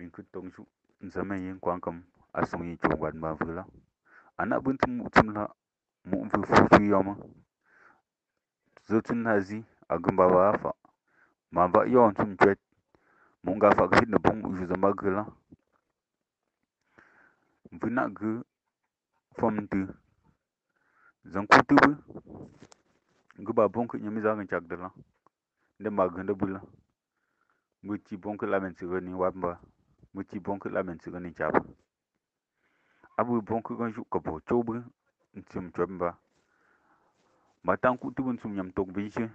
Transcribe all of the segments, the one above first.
min kə tong shu zame yin kwang kam a song yin chong wat ba vula ana bun tum tum la mu vu fu fu yoma zo tun na zi a gamba ba fa ma ba yon tum chwet mu nga fa ghi ne bong u zama gela vuna gə phong tu zan ku tu bu gə ba bong để nyami za ngin chak de la nde ma gende bu la mu ci bong kə la men se ni wat ba mu ci bong kə la men se ni chap abu bong kə gan ju ko bo chow bu tum chwet ba ma tang ku tu bun sum nyam tok bi shi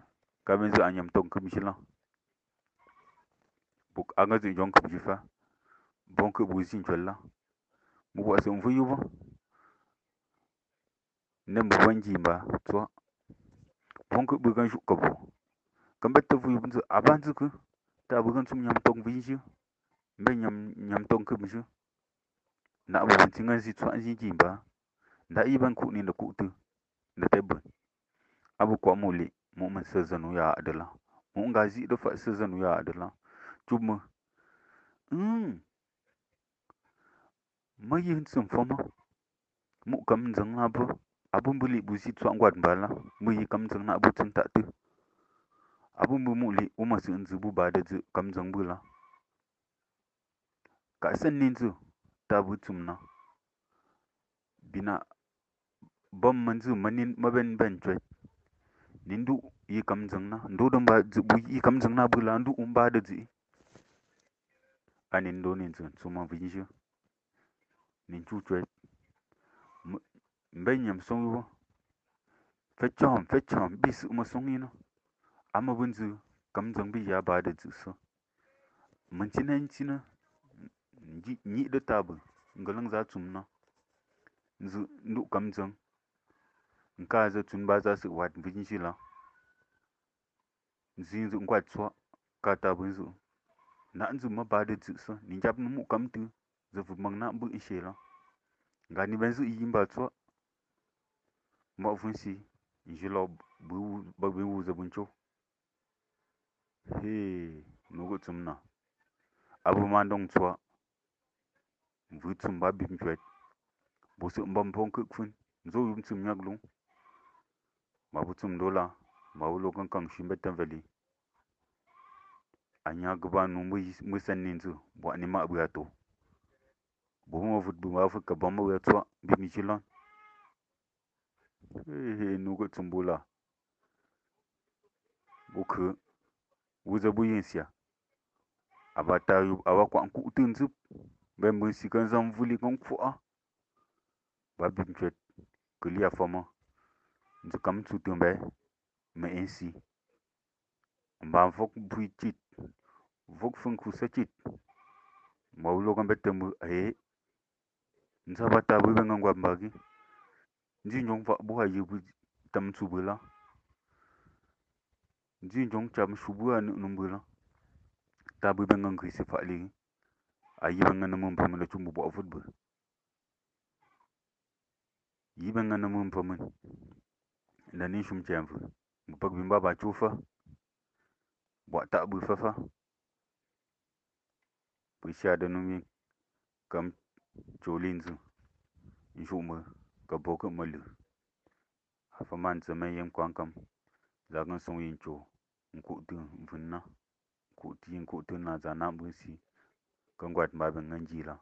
ka men za nyam tok kum shi la buk anga zi jong kum shi fa bong kə bu sin chwet la mu wa se mvu yu ba ne mu ban ji ba to bong kə bu gan ju ko bo kan bet te vu yu bun zu aban zu ku ta bu gan sum nyam tok bi shi mbe nyam nyam tok kum shi na bu bun tingan si twa ji ji ba nda i ban ku ni da ku tu da te bu abu kwa mu li mu man se zanu ya adala mu nga zi da fa se zanu ya adala chub mu mm ma yin sum foma mu kam zang na bu abun bu li bu zi twa ngwat ba la mu yi kam zang na bu tun ta tu abun bu mu li u ma sin zu bu ba da zu kam zang bu la ka san nin zu ta bu tum na bina bom man zu manin maben ben chwet nindu yi kam zang na ndo don ba zu, bu yi kam zang na bu la, ndu um ba da zi. Anin do nin zu suma vin shi nin chu chwet mbe nyam song yu. Fe chom fe chom bi su ma song yi no ama bun zu kam zang bi ya ba da zu so mun ci nan ci ngalang za tum na zu ndu kam zang. Nka za tun ba za su wat vin shi la. Zin zu ngwat so ka ta bun zu na zu ma ba da zu ni jap nu mu kam tu zu vu mang na bu ishe la. Nga ni ben zu yi ba so mo fun si ji lo bu ba bu wu za bun cho he, nu go tum na. Abu ma dong so vu tum ba bim chwet bu su mbam phong kuk fun zo yum tum nyak lung ma bu tum dola ma wu lokan kang shim betan veli anya gba nu mu mu san nin zu bo ani ma bu ato to bu mo fut bu ma fut ka bam bu atwa to bi mi chilon he he nu go tum bu la bu ku wu za bu yin sia abata yu awa kwa ku tun zu ben bu si kan zam vuli kan fu a ba bim chwet kulia foma nzu kam tu tumbe me ensi mba fok bui chit fok fun ku sa chit ma ulo kan bette mu e nza bata bu ben ngwa mbagi nzi nyong fa bu ha yibu tam tu bula nzi nyong cham shubu an numbula ta bu ben ngang krisi fa ligi ayi ben ngana mum pam la chumbu bo fut bu yi ben ngana mum pam da ni shum cham fu bu pak bimba ba chufa bo ta bu fa fa. Bu sha da numi kam cholin zu. Nshuma ka bo ka malu afa man zama yin kwan kam. Za kan song yin cho. Nku tu vunna ku ti nku tu na za na bu si kan gwat ba ben ngan ji la